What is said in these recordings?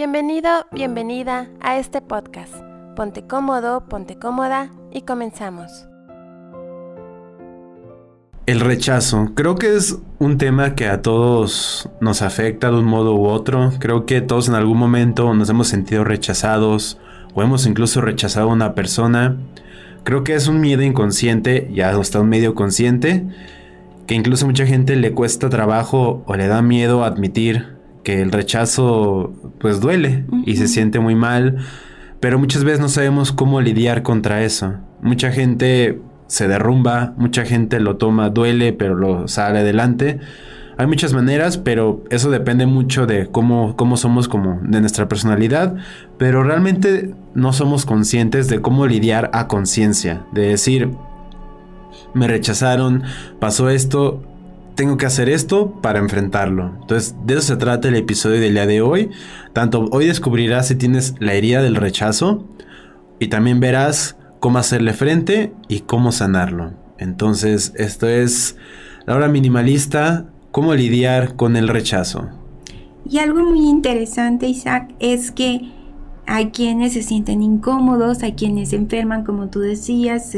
Bienvenido, bienvenida a este podcast. Ponte cómodo, ponte cómoda y comenzamos. El rechazo. Creo que es un tema que a todos nos afecta de un modo u otro. Creo que todos en algún momento nos hemos sentido rechazados o hemos incluso rechazado a una persona. Creo que es un miedo inconsciente, ya hasta un medio consciente, que incluso a mucha gente le cuesta trabajo o le da miedo admitir que el rechazo pues duele y se siente muy mal, pero muchas veces no sabemos cómo lidiar contra eso. Mucha gente se derrumba, mucha gente lo toma, duele, pero lo sale adelante. Hay muchas maneras, pero eso depende mucho de cómo, cómo somos como de nuestra personalidad, pero realmente no somos conscientes de cómo lidiar a conciencia, de decir, me rechazaron, pasó esto, tengo que hacer esto para enfrentarlo. Entonces, de eso se trata el episodio del día de hoy. Tanto hoy descubrirás si tienes la herida del rechazo y también verás cómo hacerle frente y cómo sanarlo. Entonces, esto es la hora minimalista, cómo lidiar con el rechazo. Y algo muy interesante, Isaac, es que hay quienes se sienten incómodos, hay quienes se enferman, como tú decías,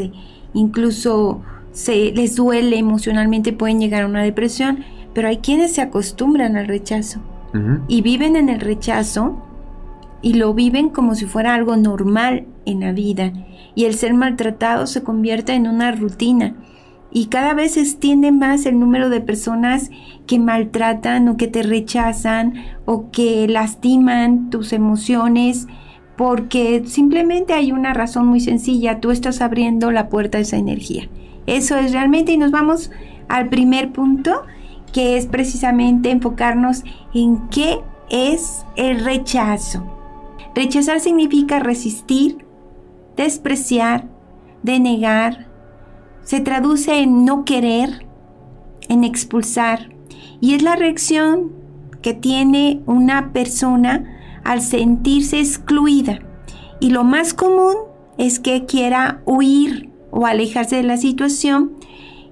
incluso se les duele emocionalmente, pueden llegar a una depresión, pero hay quienes se acostumbran al rechazo y viven en el rechazo y lo viven como si fuera algo normal en la vida y el ser maltratado se convierte en una rutina y cada vez se extiende más el número de personas que maltratan o que te rechazan o que lastiman tus emociones porque simplemente hay una razón muy sencilla, tú estás abriendo la puerta a esa energía. Eso es realmente y nos vamos al primer punto que es precisamente enfocarnos en qué es el rechazo. Rechazar significa resistir, despreciar, denegar. Se traduce en no querer, en expulsar. Y es la reacción que tiene una persona al sentirse excluida. Y lo más común es que quiera huir o alejarse de la situación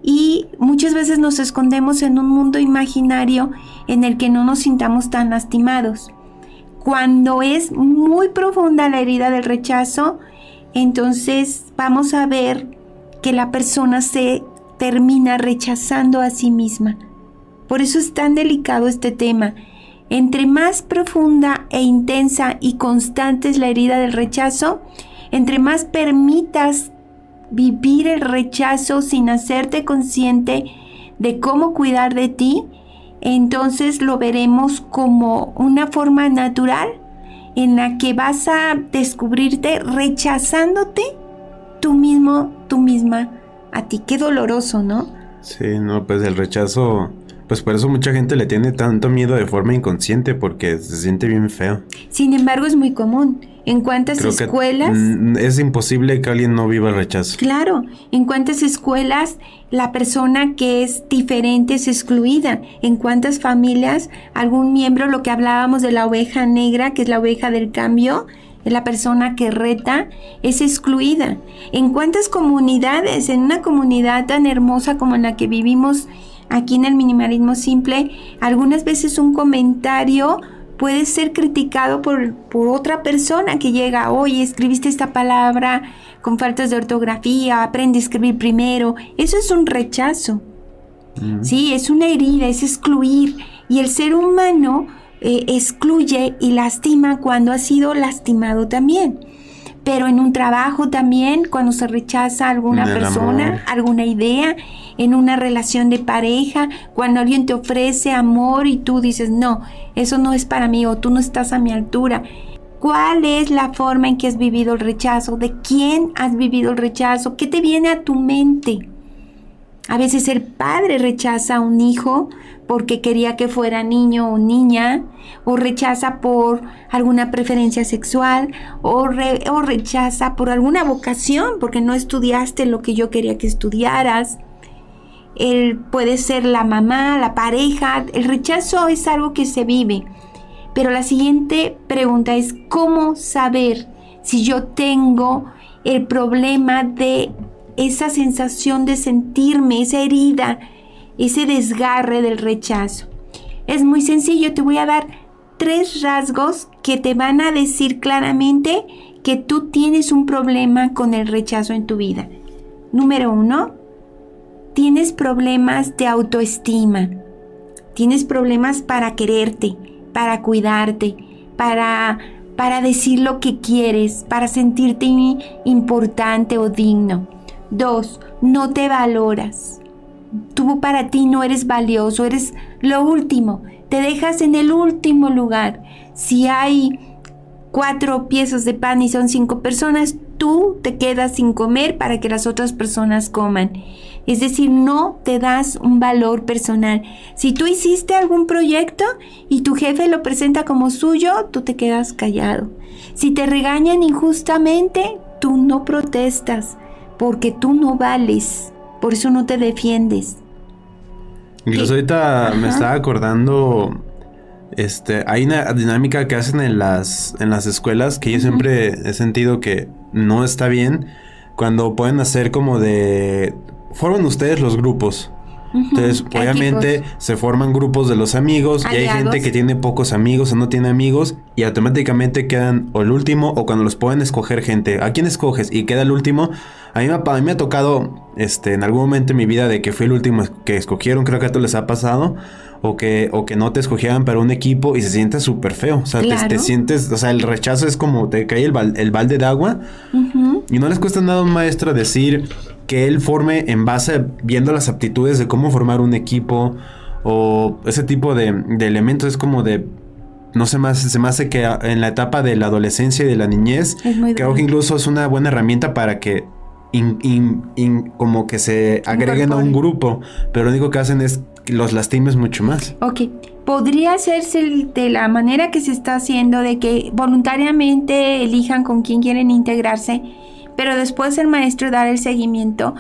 y muchas veces nos escondemos en un mundo imaginario en el que no nos sintamos tan lastimados. Cuando es muy profunda la herida del rechazo, entonces vamos a ver que la persona se termina rechazando a sí misma. Por eso es tan delicado este tema. Entre más profunda e intensa y constante es la herida del rechazo, entre más permitas vivir el rechazo sin hacerte consciente de cómo cuidar de ti, entonces lo veremos como una forma natural en la que vas a descubrirte rechazándote tú mismo, tú misma a ti. Qué doloroso, ¿no? Sí, no, pues el rechazo, pues por eso mucha gente le tiene tanto miedo de forma inconsciente porque se siente bien feo. Sin embargo, es muy común. ¿En cuántas escuelas? es imposible que alguien no viva el rechazo. Claro, en cuántas escuelas la persona que es diferente es excluida. En cuántas familias algún miembro, lo que hablábamos de la oveja negra, que es la oveja del cambio, es la persona que reta, es excluida. En cuántas comunidades, en una comunidad tan hermosa como en la que vivimos aquí en el minimalismo simple, algunas veces un comentario puede ser criticado por, por otra persona que llega, oye, escribiste esta palabra con faltas de ortografía, aprende a escribir primero. Eso es un rechazo. Mm. Sí, es una herida, es excluir. Y el ser humano eh, excluye y lastima cuando ha sido lastimado también. Pero en un trabajo también, cuando se rechaza alguna persona, alguna idea, en una relación de pareja, cuando alguien te ofrece amor y tú dices, no, eso no es para mí o tú no estás a mi altura. ¿Cuál es la forma en que has vivido el rechazo? ¿De quién has vivido el rechazo? ¿Qué te viene a tu mente? A veces el padre rechaza a un hijo porque quería que fuera niño o niña, o rechaza por alguna preferencia sexual, o, o, rechaza por alguna vocación, porque no estudiaste lo que yo quería que estudiaras él puede ser la mamá, la pareja. El rechazo es algo que se vive. Pero la siguiente pregunta es, ¿cómo saber si yo tengo el problema de esa sensación de sentirme, esa herida, ese desgarre del rechazo? Es muy sencillo, te voy a dar tres rasgos que te van a decir claramente que tú tienes un problema con el rechazo en tu vida. Número uno, tienes problemas de autoestima. Tienes problemas para quererte, para cuidarte, para, para decir lo que quieres, para sentirte importante o digno. Dos, no te valoras. Tú para ti no eres valioso, eres lo último. Te dejas en el último lugar. Si hay cuatro piezas de pan y son cinco personas, tú te quedas sin comer para que las otras personas coman. Es decir, no te das un valor personal. Si tú hiciste algún proyecto y tu jefe lo presenta como suyo, tú te quedas callado. Si te regañan injustamente, tú no protestas porque tú no vales. Por eso no te defiendes. Incluso ahorita me estaba acordando este, hay una dinámica que hacen en las, en las escuelas que yo siempre he sentido que no está bien. Cuando pueden hacer como de... Forman ustedes los grupos. Entonces, obviamente se forman grupos de los amigos y hay gente que tiene pocos amigos o no tiene amigos y automáticamente quedan o el último o cuando los pueden escoger gente. ¿A quién escoges? Y queda el último. A mí, me, a mí me ha tocado este, en algún momento en mi vida de que fui el último que escogieron. Creo que a todos les ha pasado o que, o que no te escogieran para un equipo y se siente súper feo. O sea, te, sientes, o sea, el rechazo es como te cae el, el balde de agua y no les cuesta nada a un maestro decir que él forme en base viendo las aptitudes de cómo formar un equipo o ese tipo de, elementos. Es como de no sé más, se me hace que en la etapa de la adolescencia y de la niñez, creo que incluso es una buena herramienta para que como que se agreguen a un grupo, pero lo único que hacen es los lastimes mucho más. Ok, podría hacerse de la manera que se está haciendo, de que voluntariamente elijan con quién quieren integrarse, pero después el maestro dar el seguimiento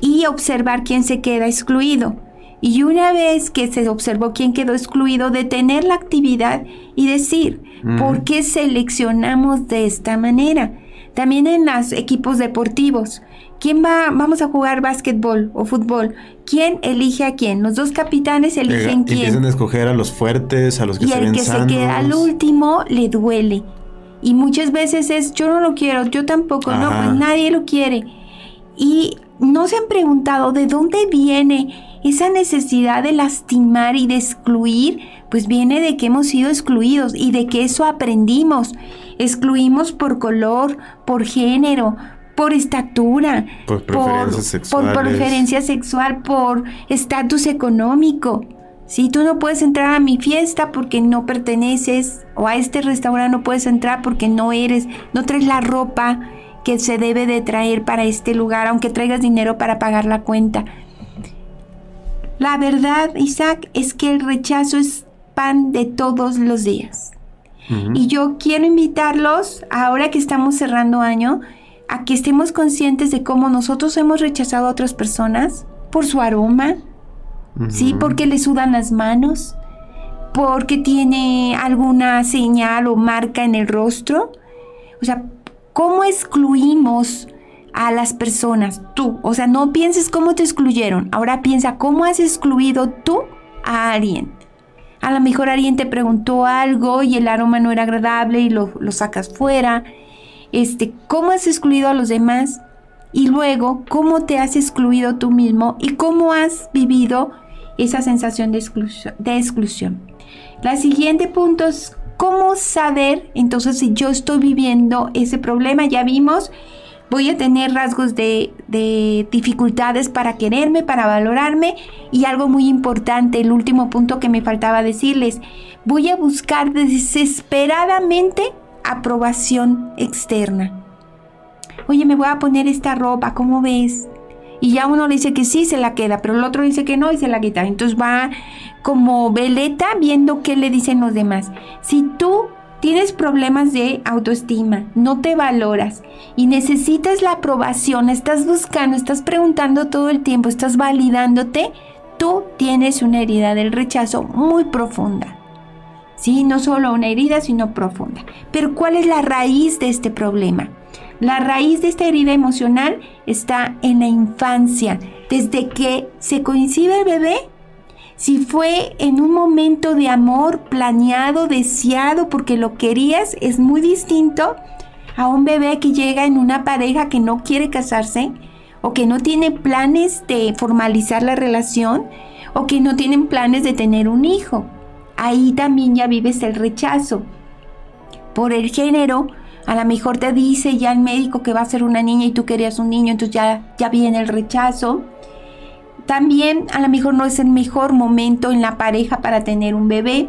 y, observar quién se queda excluido. Y una vez que se observó quién quedó excluido, detener la actividad y decir, ¿por qué seleccionamos de esta manera? También en los equipos deportivos. ¿Quién va? Vamos a jugar básquetbol o fútbol. ¿Quién elige a quién? Los dos capitanes eligen quién. Empiezan a escoger a los fuertes, a los que y el que se queda al último le duele. Y muchas veces es, yo no lo quiero, yo tampoco, no, pues nadie lo quiere. Y no se han preguntado de dónde viene esa necesidad de lastimar y de excluir, pues viene de que hemos sido excluidos y de que eso aprendimos. Excluimos por color, por género, por estatura, por preferencia, por, preferencia sexual, por estatus económico. Si tú no puedes entrar a mi fiesta porque no perteneces, o a este restaurante no puedes entrar porque no eres, no traes la ropa que se debe de traer para este lugar, aunque traigas dinero para pagar la cuenta. La verdad, Isaac, es que el rechazo es pan de todos los días. Y yo quiero invitarlos, ahora que estamos cerrando año, a que estemos conscientes de cómo nosotros hemos rechazado a otras personas por su aroma, ¿sí? Porque le sudan las manos, porque tiene alguna señal o marca en el rostro. O sea, ¿cómo excluimos a las personas? Tú, o sea, no pienses cómo te excluyeron, ahora piensa cómo has excluido tú a alguien. A lo mejor alguien te preguntó algo y el aroma no era agradable y lo, lo sacas fuera este, cómo has excluido a los demás y luego cómo te has excluido tú mismo y cómo has vivido esa sensación de exclusión. De exclusión. La siguiente punto es cómo saber entonces si yo estoy viviendo ese problema. Ya vimos, voy a tener rasgos de, de, dificultades para quererme, para valorarme y algo muy importante, el último punto que me faltaba decirles, voy a buscar desesperadamente aprobación externa. Oye, me voy a poner esta ropa, ¿cómo ves? Y ya uno le dice que sí, se la queda, pero el otro dice que no y se la quita. Entonces va como veleta viendo qué le dicen los demás. Si tú tienes problemas de autoestima, no te valoras y necesitas la aprobación, estás buscando, estás preguntando todo el tiempo, estás validándote, tú tienes una herida del rechazo muy profunda. ¿sí? No solo una herida, sino profunda. Pero ¿cuál es la raíz de este problema? La raíz de esta herida emocional está en la infancia. Desde que se coincide el bebé, si fue en un momento de amor planeado, deseado, porque lo querías, es muy distinto a un bebé que llega en una pareja que no quiere casarse o que no tiene planes de formalizar la relación o que no tienen planes de tener un hijo. Ahí también ya vives el rechazo. Por el género, a lo mejor te dice ya el médico que va a ser una niña y tú querías un niño, entonces ya, ya viene el rechazo. También a lo mejor no es el mejor momento en la pareja para tener un bebé.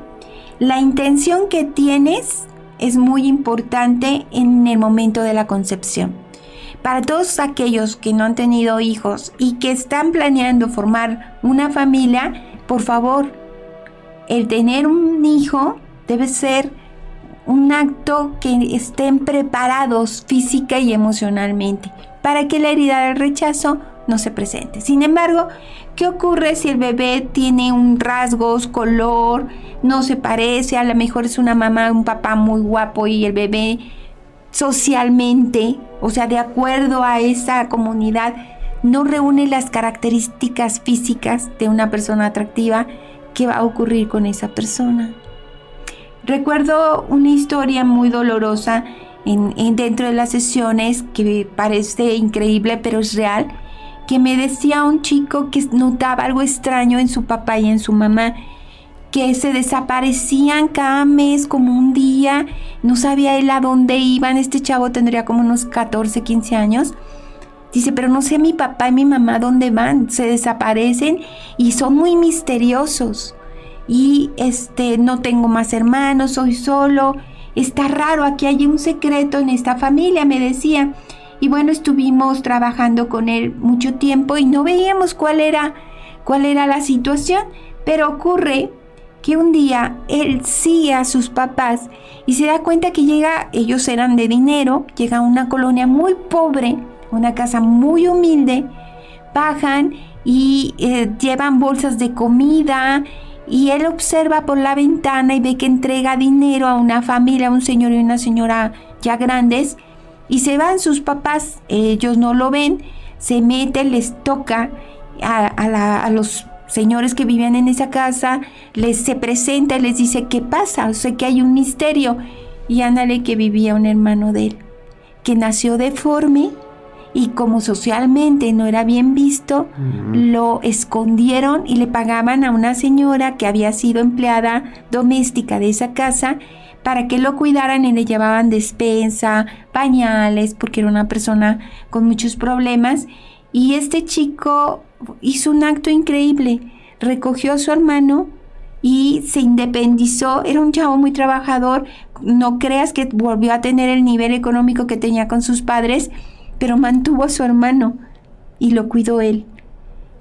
La intención que tienes es muy importante en el momento de la concepción. Para todos aquellos que no han tenido hijos y que están planeando formar una familia, por favor, el tener un hijo debe ser un acto que estén preparados física y emocionalmente para que la herida del rechazo no se presente. Sin embargo, ¿qué ocurre si el bebé tiene un rasgos, color, no se parece, a lo mejor es una mamá, un papá muy guapo y el bebé socialmente, o sea, de acuerdo a esa comunidad, no reúne las características físicas de una persona atractiva, ¿qué va a ocurrir con esa persona? Recuerdo una historia muy dolorosa en, dentro de las sesiones que parece increíble pero es real, que me decía un chico que notaba algo extraño en su papá y en su mamá, que se desaparecían cada mes como un día, no sabía él a dónde iban, este chavo tendría como unos 14, 15 años. Dice, pero no sé mi papá y mi mamá dónde van, se desaparecen y son muy misteriosos y este no tengo más hermanos, soy solo. Está raro, aquí hay un secreto en esta familia, me decía. Y bueno, estuvimos trabajando con él mucho tiempo y no veíamos cuál era cuál era la situación, pero ocurre que un día él sigue a sus papás y se da cuenta que llega, ellos eran de dinero, llega a una colonia muy pobre, una casa muy humilde, bajan y eh, llevan bolsas de comida y él observa por la ventana y ve que entrega dinero a una familia, un señor y una señora ya grandes, y se van sus papás, ellos no lo ven, se mete, les toca a, los señores que vivían en esa casa, les se presenta y les dice qué pasa, o sea que hay un misterio. Y ándale que vivía un hermano de él, que nació deforme y como socialmente no era bien visto, lo escondieron y le pagaban a una señora que había sido empleada doméstica de esa casa para que lo cuidaran y le llevaban despensa, pañales, porque era una persona con muchos problemas. Y este chico hizo un acto increíble, recogió a su hermano y se independizó, era un chavo muy trabajador, no creas que volvió a tener el nivel económico que tenía con sus padres, pero mantuvo a su hermano y lo cuidó él.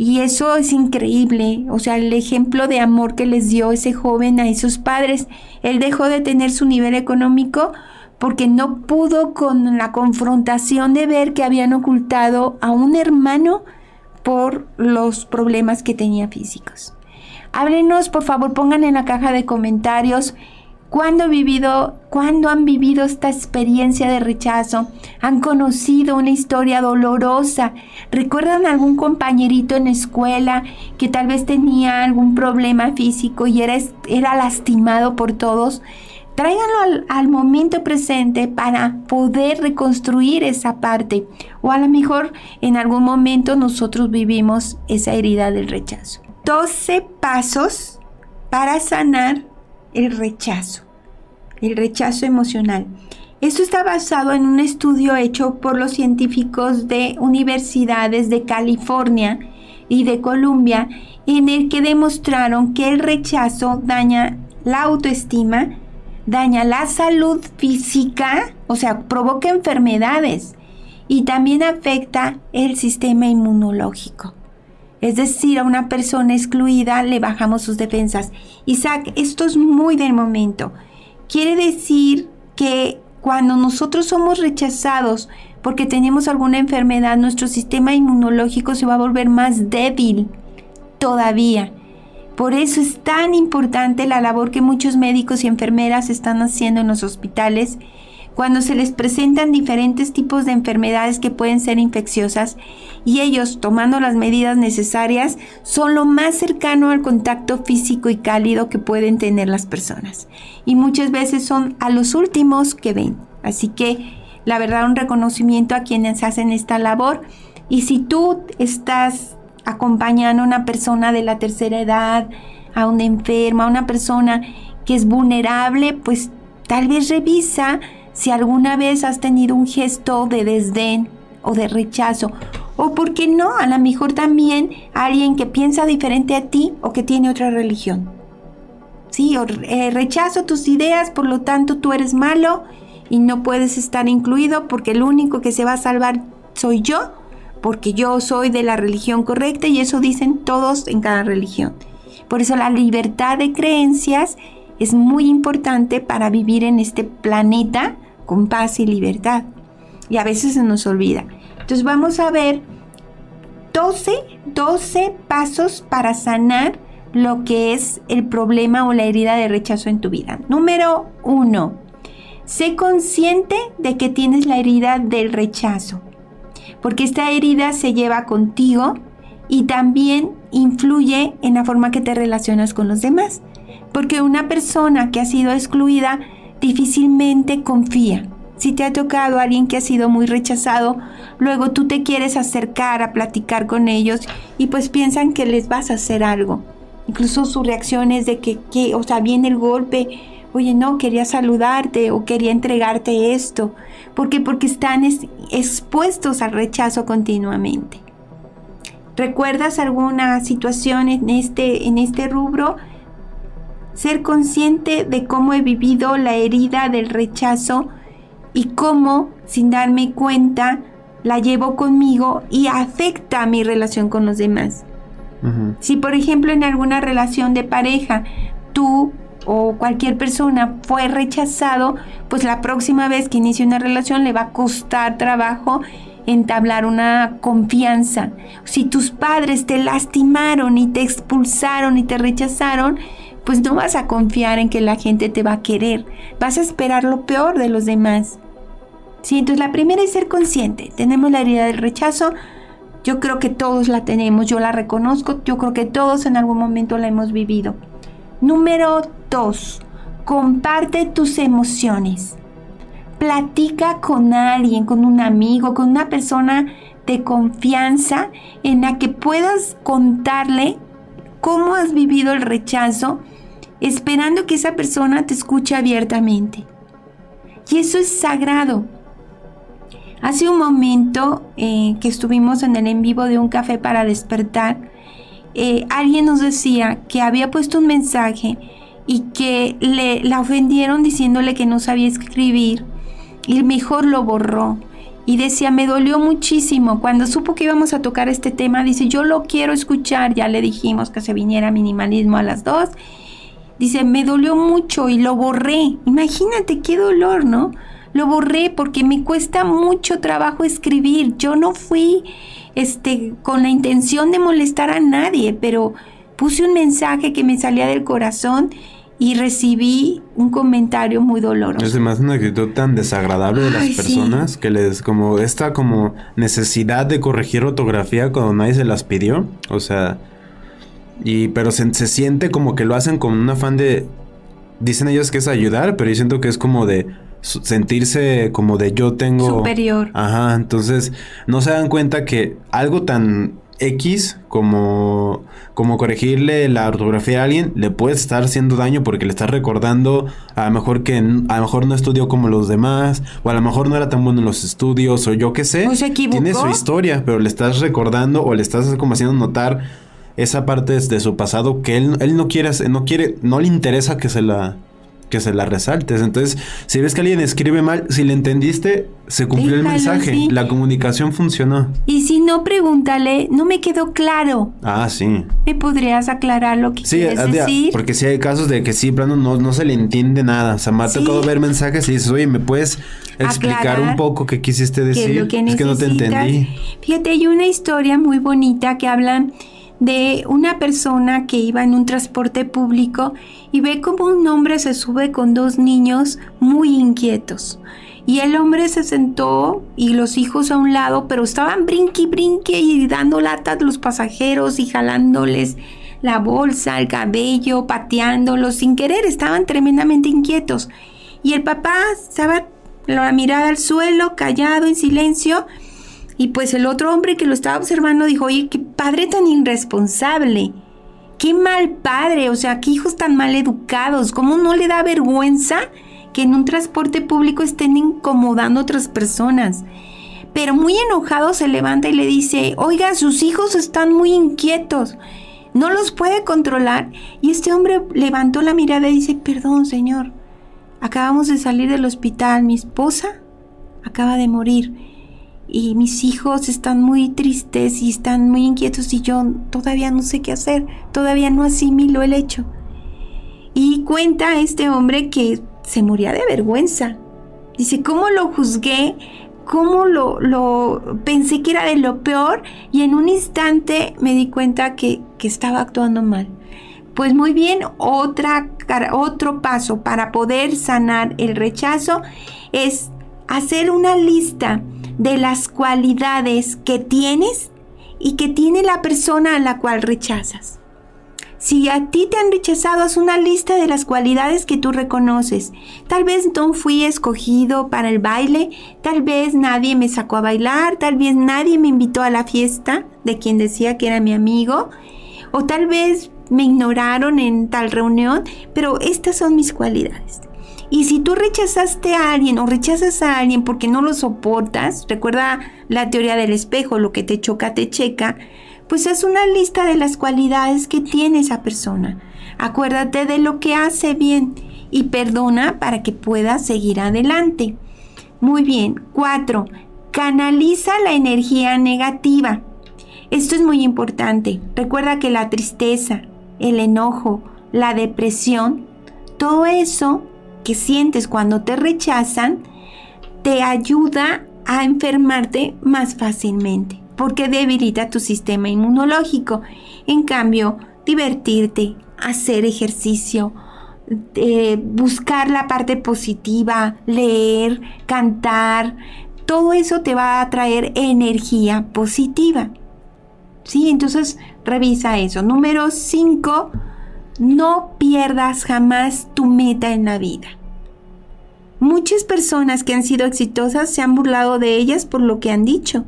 Y eso es increíble, o sea, el ejemplo de amor que les dio ese joven a esos padres. Él dejó de tener su nivel económico porque no pudo con la confrontación de ver que habían ocultado a un hermano por los problemas que tenía físicos. Háblenos, por favor, pongan en la caja de comentarios ¿Cuándo, vivido, ¿Cuándo han vivido esta experiencia de rechazo? ¿Han conocido una historia dolorosa? ¿Recuerdan algún compañerito en escuela que tal vez tenía algún problema físico y era, era lastimado por todos? Tráiganlo al, al, momento presente para poder reconstruir esa parte. O a lo mejor en algún momento nosotros vivimos esa herida del rechazo. 12 pasos para sanar el rechazo, el rechazo emocional. Esto está basado en un estudio hecho por los científicos de universidades de California y de Columbia, en el que demostraron que el rechazo daña la autoestima, daña la salud física, o sea, provoca enfermedades y también afecta el sistema inmunológico. Es decir, a una persona excluida le bajamos sus defensas. Isaac, esto es muy del momento. Quiere decir que cuando nosotros somos rechazados porque tenemos alguna enfermedad, nuestro sistema inmunológico se va a volver más débil todavía. Por eso es tan importante la labor que muchos médicos y enfermeras están haciendo en los hospitales cuando se les presentan diferentes tipos de enfermedades que pueden ser infecciosas y ellos, tomando las medidas necesarias, son lo más cercano al contacto físico y cálido que pueden tener las personas. Y muchas veces son a los últimos que ven. Así que, la verdad, un reconocimiento a quienes hacen esta labor. Y si tú estás acompañando a una persona de la tercera edad, a una enferma, a una persona que es vulnerable, pues tal vez revisa si alguna vez has tenido un gesto de desdén o de rechazo. O por qué no, a lo mejor también alguien que piensa diferente a ti o que tiene otra religión. Sí, o eh, rechazo tus ideas, por lo tanto tú eres malo y no puedes estar incluido porque el único que se va a salvar soy yo, porque yo soy de la religión correcta y eso dicen todos en cada religión. Por eso la libertad de creencias es muy importante para vivir en este planeta con paz y libertad. Y a veces se nos olvida. Entonces vamos a ver 12, 12 pasos para sanar lo que es el problema o la herida de rechazo en tu vida. Número 1. Sé consciente de que tienes la herida del rechazo, porque esta herida se lleva contigo y también influye en la forma que te relacionas con los demás, porque una persona que ha sido excluida difícilmente confía. Si te ha tocado alguien que ha sido muy rechazado, luego tú te quieres acercar a platicar con ellos y pues piensan que les vas a hacer algo. Incluso su reacción es de que, que o sea, viene el golpe, oye, no, quería saludarte o quería entregarte esto. ¿Por qué? Porque están expuestos al rechazo continuamente. ¿Recuerdas alguna situación en este, en este rubro? Ser consciente de cómo he vivido la herida del rechazo y cómo, sin darme cuenta, la llevo conmigo y afecta mi relación con los demás. Si, por ejemplo, en alguna relación de pareja tú o cualquier persona fue rechazado, pues la próxima vez que inicie una relación le va a costar trabajo entablar una confianza. Si tus padres te lastimaron y te expulsaron y te rechazaron, pues no vas a confiar en que la gente te va a querer, vas a esperar lo peor de los demás. Sí, entonces la primera es ser consciente. Tenemos la herida del rechazo. Yo creo que todos la tenemos, yo la reconozco, yo creo que todos en algún momento la hemos vivido. Número dos, comparte tus emociones. Platica con alguien, con un amigo, con una persona de confianza en la que puedas contarle cómo has vivido el rechazo, esperando que esa persona te escuche abiertamente. Y eso es sagrado. Hace un momento eh, que estuvimos en el en vivo de un café para despertar, eh, alguien nos decía que había puesto un mensaje y que le, la ofendieron diciéndole que no sabía escribir y mejor lo borró y decía, me dolió muchísimo. Cuando supo que íbamos a tocar este tema, dice, yo lo quiero escuchar. Ya le dijimos que se viniera minimalismo a las dos. Dice, me dolió mucho y lo borré. Imagínate qué dolor, ¿no? Lo borré porque me cuesta mucho trabajo escribir. Yo no fui este, con la intención de molestar a nadie, pero puse un mensaje que me salía del corazón y recibí un comentario muy doloroso. Es más una actitud tan desagradable de las personas que les como esta como necesidad de corregir ortografía cuando nadie se las pidió, o sea, y pero se, se siente como que lo hacen con un afán de dicen ellos que es ayudar, pero yo siento que es como de sentirse como de yo tengo superior. Ajá, entonces no se dan cuenta que algo tan X como, como corregirle la ortografía a alguien le puede estar haciendo daño porque le estás recordando a lo mejor que a lo mejor no estudió como los demás o a lo mejor no era tan bueno en los estudios o yo qué sé. Tiene su historia, pero le estás recordando o le estás como haciendo notar esa parte de su pasado que él, él no quiere, no quiere, no le interesa que se la que se la resaltes. Entonces, si ves que alguien escribe mal, si le entendiste, se cumplió el mensaje. La comunicación funcionó. Y si no, pregúntale, no me quedó claro. Ah, sí. ¿Me podrías aclarar lo que quieres decir? Porque si hay casos de que sí, plano, no, no se le entiende nada. O sea, me ha tocado ver mensajes y dices, oye, ¿me puedes explicar un poco qué quisiste decir? es, que es que no te entendí. Fíjate, hay una historia muy bonita que hablan de una persona que iba en un transporte público y ve como un hombre se sube con dos niños muy inquietos. Y el hombre se sentó y los hijos a un lado, pero estaban brinqui, brinque y dando lata a los pasajeros y jalándoles la bolsa, el cabello, pateándolos sin querer, estaban tremendamente inquietos. Y el papá estaba la mirada al suelo, callado, en silencio. Y pues el otro hombre que lo estaba observando dijo, oye, qué padre tan irresponsable. Qué mal padre, o sea, qué hijos tan mal educados. ¿Cómo no le da vergüenza que en un transporte público estén incomodando a otras personas? Pero muy enojado se levanta y le dice, oiga, sus hijos están muy inquietos no los puede controlar. Y este hombre levantó la mirada y dice, perdón Señor, acabamos de salir del hospital, mi esposa acaba de morir y mis hijos están muy tristes y están muy inquietos y yo todavía no sé qué hacer, todavía no asimilo el hecho. Y cuenta este hombre que se moría de vergüenza. Dice, ¿cómo lo juzgué? cómo lo, lo, pensé que era de lo peor y en un instante me di cuenta que, que estaba actuando mal. Pues muy bien, otra, otro paso para poder sanar el rechazo es hacer una lista de las cualidades que tienes y que tiene la persona a la cual rechazas. Si a ti te han rechazado, haz una lista de las cualidades que tú reconoces. Tal vez no fui escogido para el baile, tal vez nadie me sacó a bailar, tal vez nadie me invitó a la fiesta de quien decía que era mi amigo, o tal vez me ignoraron en tal reunión, pero estas son mis cualidades. Y si tú rechazaste a alguien o rechazas a alguien porque no lo soportas, recuerda la teoría del espejo, lo que te choca, te checa, pues es una lista de las cualidades que tiene esa persona. Acuérdate de lo que hace bien y perdona para que pueda seguir adelante. Muy bien. Cuatro, canaliza la energía negativa. Esto es muy importante. Recuerda que la tristeza, el enojo, la depresión, todo eso que sientes cuando te rechazan, te ayuda a enfermarte más fácilmente porque debilita tu sistema inmunológico. En cambio, divertirte, hacer ejercicio, eh, buscar la parte positiva, leer, cantar, todo eso te va a traer energía positiva. ¿Sí? Entonces, revisa eso. Número 5, no pierdas jamás tu meta en la vida. Muchas personas que han sido exitosas se han burlado de ellas por lo que han dicho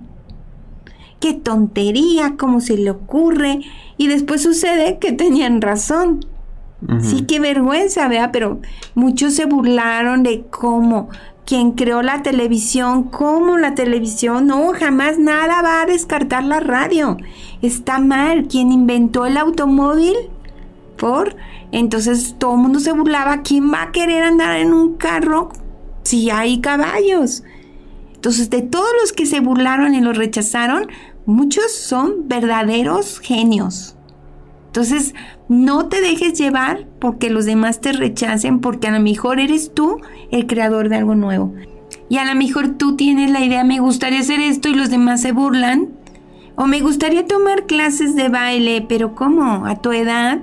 qué tontería, cómo se le ocurre. Y después sucede que tenían razón. Sí, qué vergüenza, vea, pero muchos se burlaron de cómo quien creó la televisión, cómo la televisión, no, jamás nada va a descartar la radio. Está mal. Quien inventó el automóvil, Entonces todo el mundo se burlaba. ¿Quién va a querer andar en un carro si hay caballos? Entonces, de todos los que se burlaron y los rechazaron, muchos son verdaderos genios. Entonces, no te dejes llevar porque los demás te rechacen, porque a lo mejor eres tú el creador de algo nuevo. Y a lo mejor tú tienes la idea, me gustaría hacer esto y los demás se burlan. O me gustaría tomar clases de baile, pero ¿cómo? ¿A tu edad?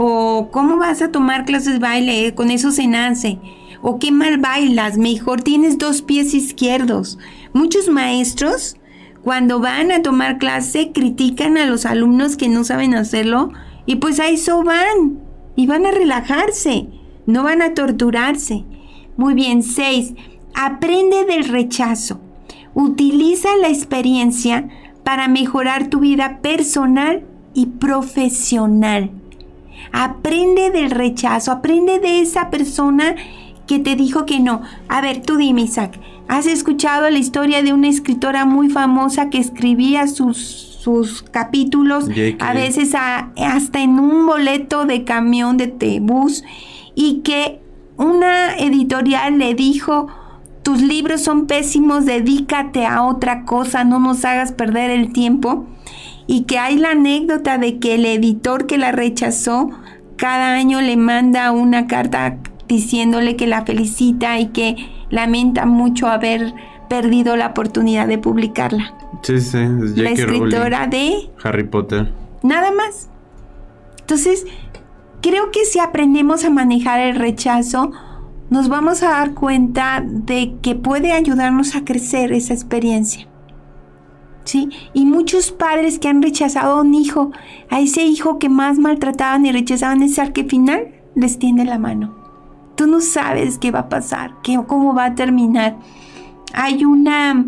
¿O cómo vas a tomar clases de baile? Con eso se nace. ¿O qué mal bailas? Mejor tienes dos pies izquierdos. Muchos maestros cuando van a tomar clase critican a los alumnos que no saben hacerlo y pues a eso van y van a relajarse, no van a torturarse. Muy bien, 6. Aprende del rechazo. Utiliza la experiencia para mejorar tu vida personal y profesional. Aprende del rechazo, aprende de esa persona que te dijo que no. A ver, tú dime, Isaac, ¿has escuchado la historia de una escritora muy famosa que escribía sus, sus capítulos, a veces hasta en un boleto de camión de bus, y que una editorial le dijo, tus libros son pésimos, dedícate a otra cosa, no nos hagas perder el tiempo? Y que hay la anécdota de que el editor que la rechazó cada año le manda una carta diciéndole que la felicita y que lamenta mucho haber perdido la oportunidad de publicarla. Sí, sí, es La escritora de Harry Potter. Nada más. Entonces, creo que si aprendemos a manejar el rechazo, nos vamos a dar cuenta de que puede ayudarnos a crecer esa experiencia. ¿Sí? Y muchos padres que han rechazado a un hijo, a ese hijo que más maltrataban y rechazaban, es al que final les tiende la mano. Tú no sabes qué va a pasar, qué, cómo va a terminar. Hay una,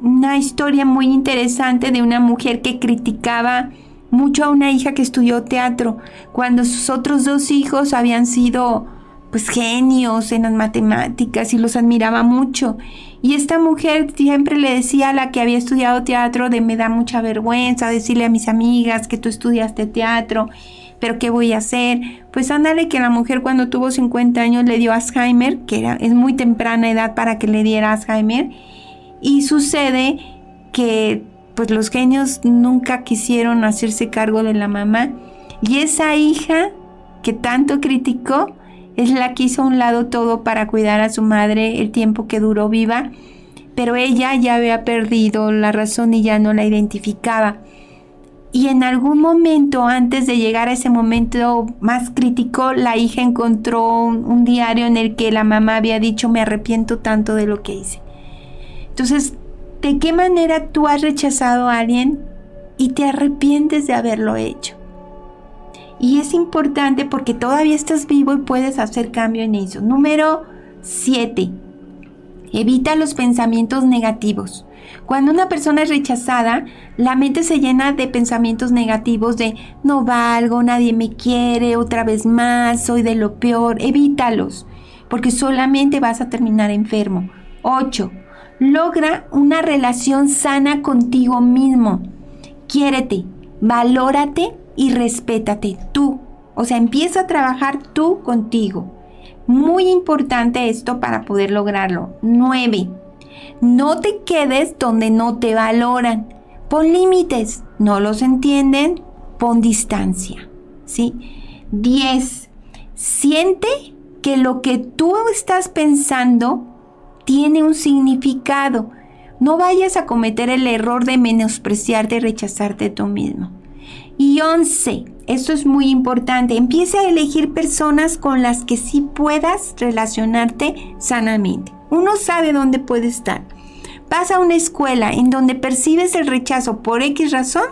una historia muy interesante de una mujer que criticaba mucho a una hija que estudió teatro, cuando sus otros dos hijos habían sido pues genios en las matemáticas y los admiraba mucho. Y esta mujer siempre le decía a la que había estudiado teatro de me da mucha vergüenza decirle a mis amigas que tú estudiaste teatro, pero ¿qué voy a hacer? Pues ándale que la mujer cuando tuvo 50 años le dio Alzheimer, que era, es muy temprana edad para que le diera Alzheimer, y sucede que pues los genios nunca quisieron hacerse cargo de la mamá y esa hija que tanto criticó, es la que hizo a un lado todo para cuidar a su madre el tiempo que duró viva, pero ella ya había perdido la razón y ya no la identificaba. Y en algún momento, antes de llegar a ese momento más crítico, la hija encontró un, diario en el que la mamá había dicho, me arrepiento tanto de lo que hice. Entonces, ¿de qué manera tú has rechazado a alguien y te arrepientes de haberlo hecho? Y es importante porque todavía estás vivo y puedes hacer cambio en eso. Número 7. Evita los pensamientos negativos. Cuando una persona es rechazada, la mente se llena de pensamientos negativos de no valgo, nadie me quiere, otra vez más, soy de lo peor. Evítalos, porque solamente vas a terminar enfermo. 8. Logra una relación sana contigo mismo. Quiérete, valórate y respétate tú. O sea, empieza a trabajar tú contigo. Muy importante esto para poder lograrlo. 9. No te quedes donde no te valoran. Pon límites. No los entienden. Pon distancia. ¿Sí? 10. Siente que lo que tú estás pensando tiene un significado. No vayas a cometer el error de menospreciarte y rechazarte tú mismo. Y 11, esto es muy importante, empieza a elegir personas con las que sí puedas relacionarte sanamente. Uno sabe dónde puede estar. Vas a una escuela en donde percibes el rechazo por X razón,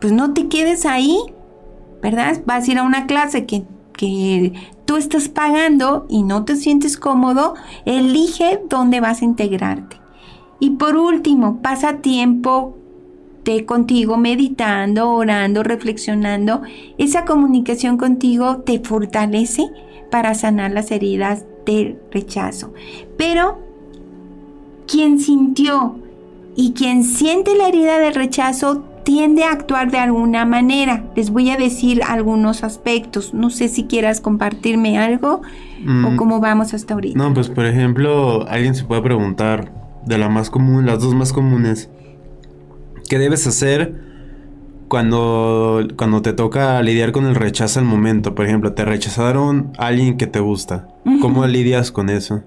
pues no te quedes ahí, ¿verdad? Vas a ir a una clase que, que tú estás pagando y no te sientes cómodo, elige dónde vas a integrarte. Y por último, pasa tiempo contigo meditando, orando, reflexionando, esa comunicación contigo te fortalece para sanar las heridas del rechazo. Pero quien sintió y quien siente la herida del rechazo tiende a actuar de alguna manera. Les voy a decir algunos aspectos. No sé si quieras compartirme algo o mm. cómo vamos hasta ahorita. No, pues por ejemplo, alguien se puede preguntar de la más común, las dos más comunes. ¿Qué debes hacer cuando, cuando te toca lidiar con el rechazo al momento? Por ejemplo, te rechazaron a alguien que te gusta. ¿Cómo lidias con eso?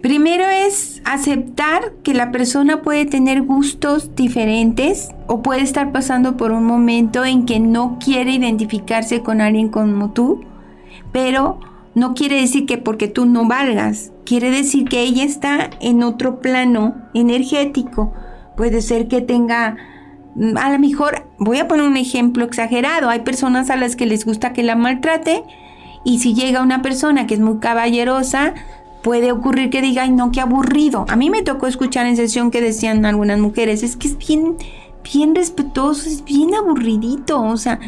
Primero es aceptar que la persona puede tener gustos diferentes o puede estar pasando por un momento en que no quiere identificarse con alguien como tú, pero no quiere decir que porque tú no valgas, quiere decir que ella está en otro plano energético Puede ser que tenga, mm, a lo mejor, voy a poner un ejemplo exagerado, hay personas a las que les gusta que la maltrate y si llega una persona que es muy caballerosa, puede ocurrir que diga, ay no, qué aburrido. A mí me tocó escuchar en sesión que decían algunas mujeres, es que es bien, bien respetuoso, es bien aburridito, o sea,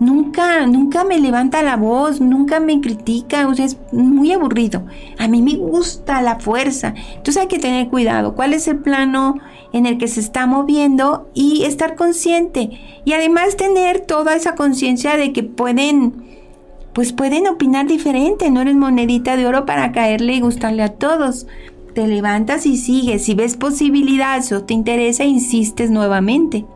nunca, nunca me levanta la voz, nunca me critica, o sea, es muy aburrido. A mí me gusta la fuerza. Entonces hay que tener cuidado. ¿Cuál es el plano en el que se está moviendo y estar consciente? Y además tener toda esa conciencia de que pueden, pues pueden opinar diferente. No eres monedita de oro para caerle y gustarle a todos. Te levantas y sigues. Si ves posibilidades o te interesa, insistes nuevamente.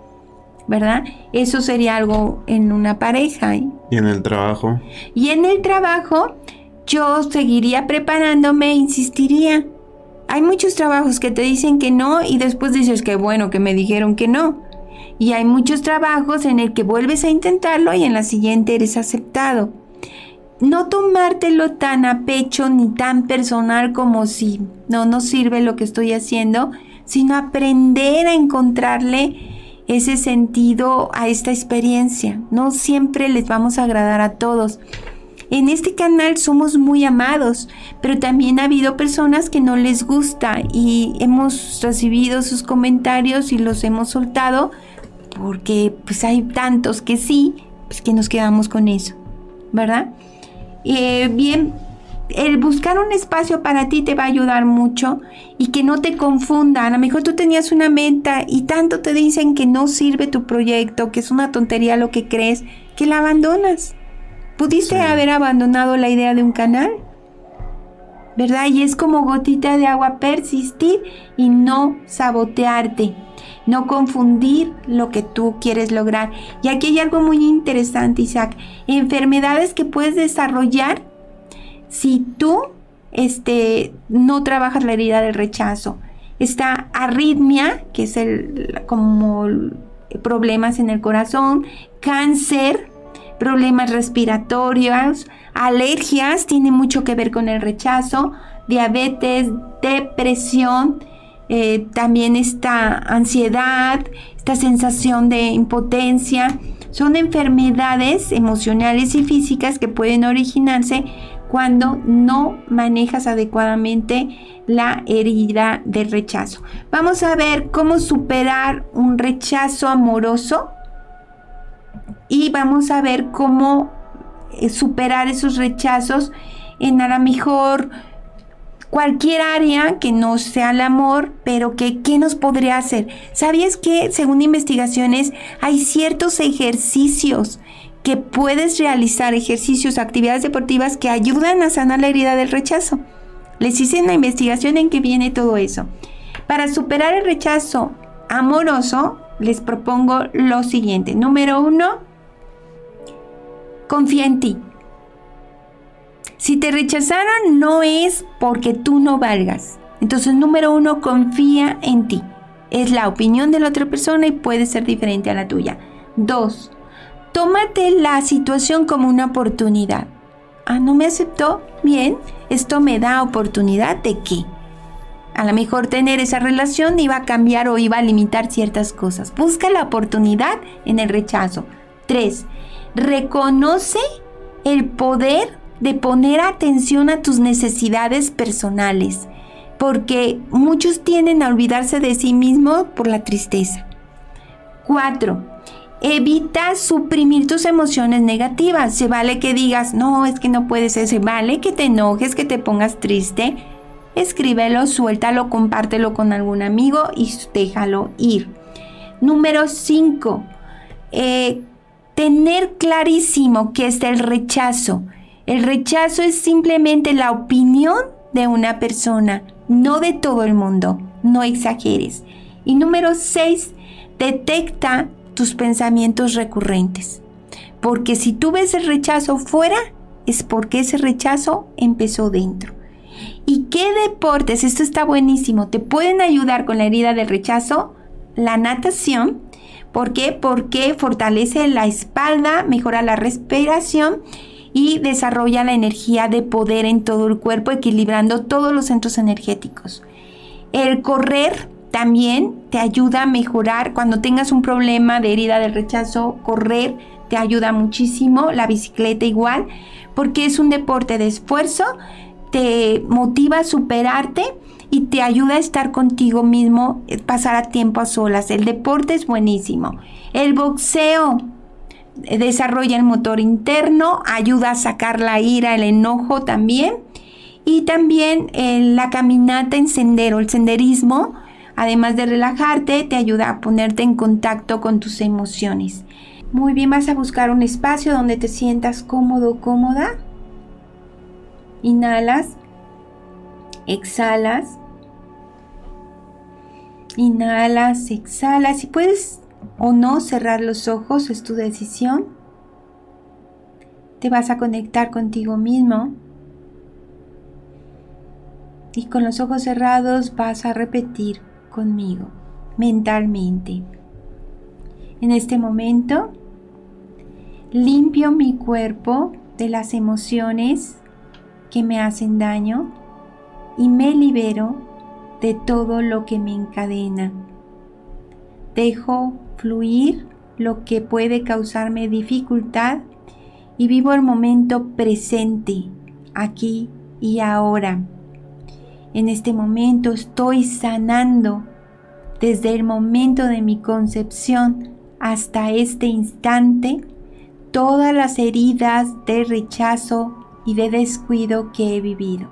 ¿Verdad? Eso sería algo en una pareja. ¿Y en el trabajo? Y en el trabajo yo seguiría preparándome, insistiría. Hay muchos trabajos que te dicen que no y después dices que bueno, que me dijeron que no. Y hay muchos trabajos en el que vuelves a intentarlo y en la siguiente eres aceptado. no tomártelo tan a pecho ni tan personal como si no nos sirve lo que estoy haciendo, sino aprender a encontrarle ese sentido a esta experiencia. No siempre les vamos a agradar a todos. En este canal somos muy amados, pero también ha habido personas que no les gusta y hemos recibido sus comentarios y los hemos soltado porque pues hay tantos que sí, pues que nos quedamos con eso, ¿verdad? Eh, bien, el buscar un espacio para ti te va a ayudar mucho y que no te confundan. A lo mejor tú tenías una meta y tanto te dicen que no sirve tu proyecto, que es una tontería lo que crees, que la abandonas. Pudiste haber abandonado la idea de un canal, ¿verdad? Y es como gotita de agua persistir y no sabotearte, no confundir lo que tú quieres lograr. Y aquí hay algo muy interesante, Isaac. Enfermedades que puedes desarrollar si tú este, no trabajas la herida del rechazo. Esta arritmia, que es el, como problemas en el corazón, cáncer, problemas respiratorios, alergias, tiene mucho que ver con el rechazo, diabetes, depresión, eh, también esta ansiedad, esta sensación de impotencia. Son enfermedades emocionales y físicas que pueden originarse cuando no manejas adecuadamente la herida del rechazo. Vamos a ver cómo superar un rechazo amoroso y vamos a ver cómo eh, superar esos rechazos en a lo mejor cualquier área que no sea el amor, pero que qué nos podría hacer. ¿Sabías que según investigaciones hay ciertos ejercicios que puedes realizar ejercicios, actividades deportivas que ayudan a sanar la herida del rechazo. Les hice una investigación en que viene todo eso. Para superar el rechazo amoroso, les propongo lo siguiente. Número uno, confía en ti. Si te rechazaron no es porque tú no valgas. Entonces, número uno, confía en ti. Es la opinión de la otra persona y puede ser diferente a la tuya. Dos, tómate la situación como una oportunidad. Ah, no me aceptó. Bien, esto me da oportunidad de qué. A lo mejor tener esa relación iba a cambiar o iba a limitar ciertas cosas. Busca la oportunidad en el rechazo. 3. Reconoce el poder de poner atención a tus necesidades personales, porque muchos tienden a olvidarse de sí mismos por la tristeza. 4 Evita suprimir tus emociones negativas. Se vale que digas, no, es que no puedes ser. Se vale que te enojes, que te pongas triste. Escríbelo, suéltalo, compártelo con algún amigo y déjalo ir. Número 5. Eh, tener clarísimo que es el rechazo. El rechazo es simplemente la opinión de una persona, no de todo el mundo. No exageres. Y número 6. Detecta tus pensamientos recurrentes. Porque si tú ves el rechazo fuera, es porque ese rechazo empezó dentro. ¿Y qué deportes? Esto está buenísimo. ¿Te pueden ayudar con la herida del rechazo? La natación. ¿Por qué? Porque fortalece la espalda, mejora la respiración y desarrolla la energía de poder en todo el cuerpo, equilibrando todos los centros energéticos. El correr también te ayuda a mejorar cuando tengas un problema de herida del rechazo, correr te ayuda muchísimo, la bicicleta igual, porque es un deporte de esfuerzo, te motiva a superarte y te ayuda a estar contigo mismo, eh, pasar a tiempo a solas. El deporte es buenísimo. El boxeo eh, desarrolla el motor interno, ayuda a sacar la ira, el enojo también. Y también eh, la caminata en sendero, el senderismo, Además de relajarte, te ayuda a ponerte en contacto con tus emociones. Muy bien, vas a buscar un espacio donde te sientas cómodo, cómoda. Inhalas, exhalas. Inhalas, exhalas. Si puedes o no cerrar los ojos, es tu decisión. Te vas a conectar contigo mismo. Y con los ojos cerrados vas a repetir conmigo mentalmente. En este momento, limpio mi cuerpo de las emociones que me hacen daño y me libero de todo lo que me encadena. Dejo fluir lo que puede causarme dificultad y vivo el momento presente, aquí y ahora. En este momento estoy sanando desde el momento de mi concepción hasta este instante todas las heridas de rechazo y de descuido que he vivido.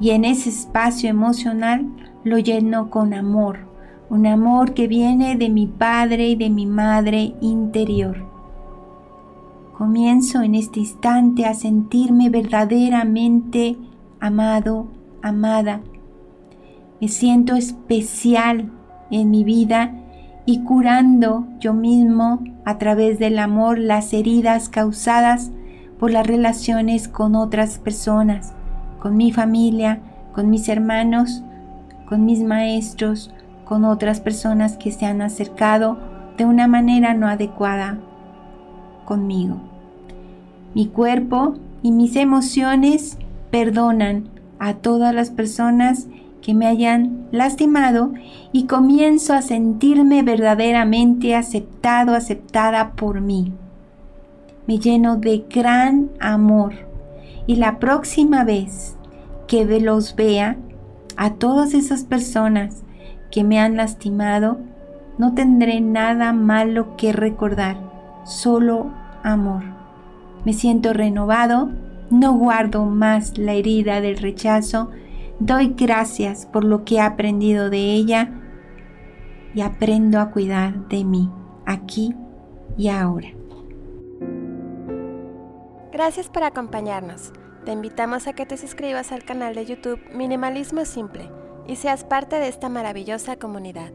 Y en ese espacio emocional lo lleno con amor, un amor que viene de mi Padre y de mi Madre interior. Comienzo en este instante a sentirme verdaderamente amado, amada. Me siento especial en mi vida y curando yo mismo a través del amor las heridas causadas por las relaciones con otras personas, con mi familia, con mis hermanos, con mis maestros, con otras personas que se han acercado de una manera no adecuada conmigo. Mi cuerpo y mis emociones perdonan a todas las personas que me hayan lastimado y comienzo a sentirme verdaderamente aceptado, aceptada por mí. Me lleno de gran amor y la próxima vez que los vea a todas esas personas que me han lastimado, no tendré nada malo que recordar, solo amor. Me siento renovado, no guardo más la herida del rechazo, Doy gracias por lo que he aprendido de ella y aprendo a cuidar de mí aquí y ahora. Gracias por acompañarnos. Te invitamos a que te suscribas al canal de YouTube Minimalismo Simple y seas parte de esta maravillosa comunidad.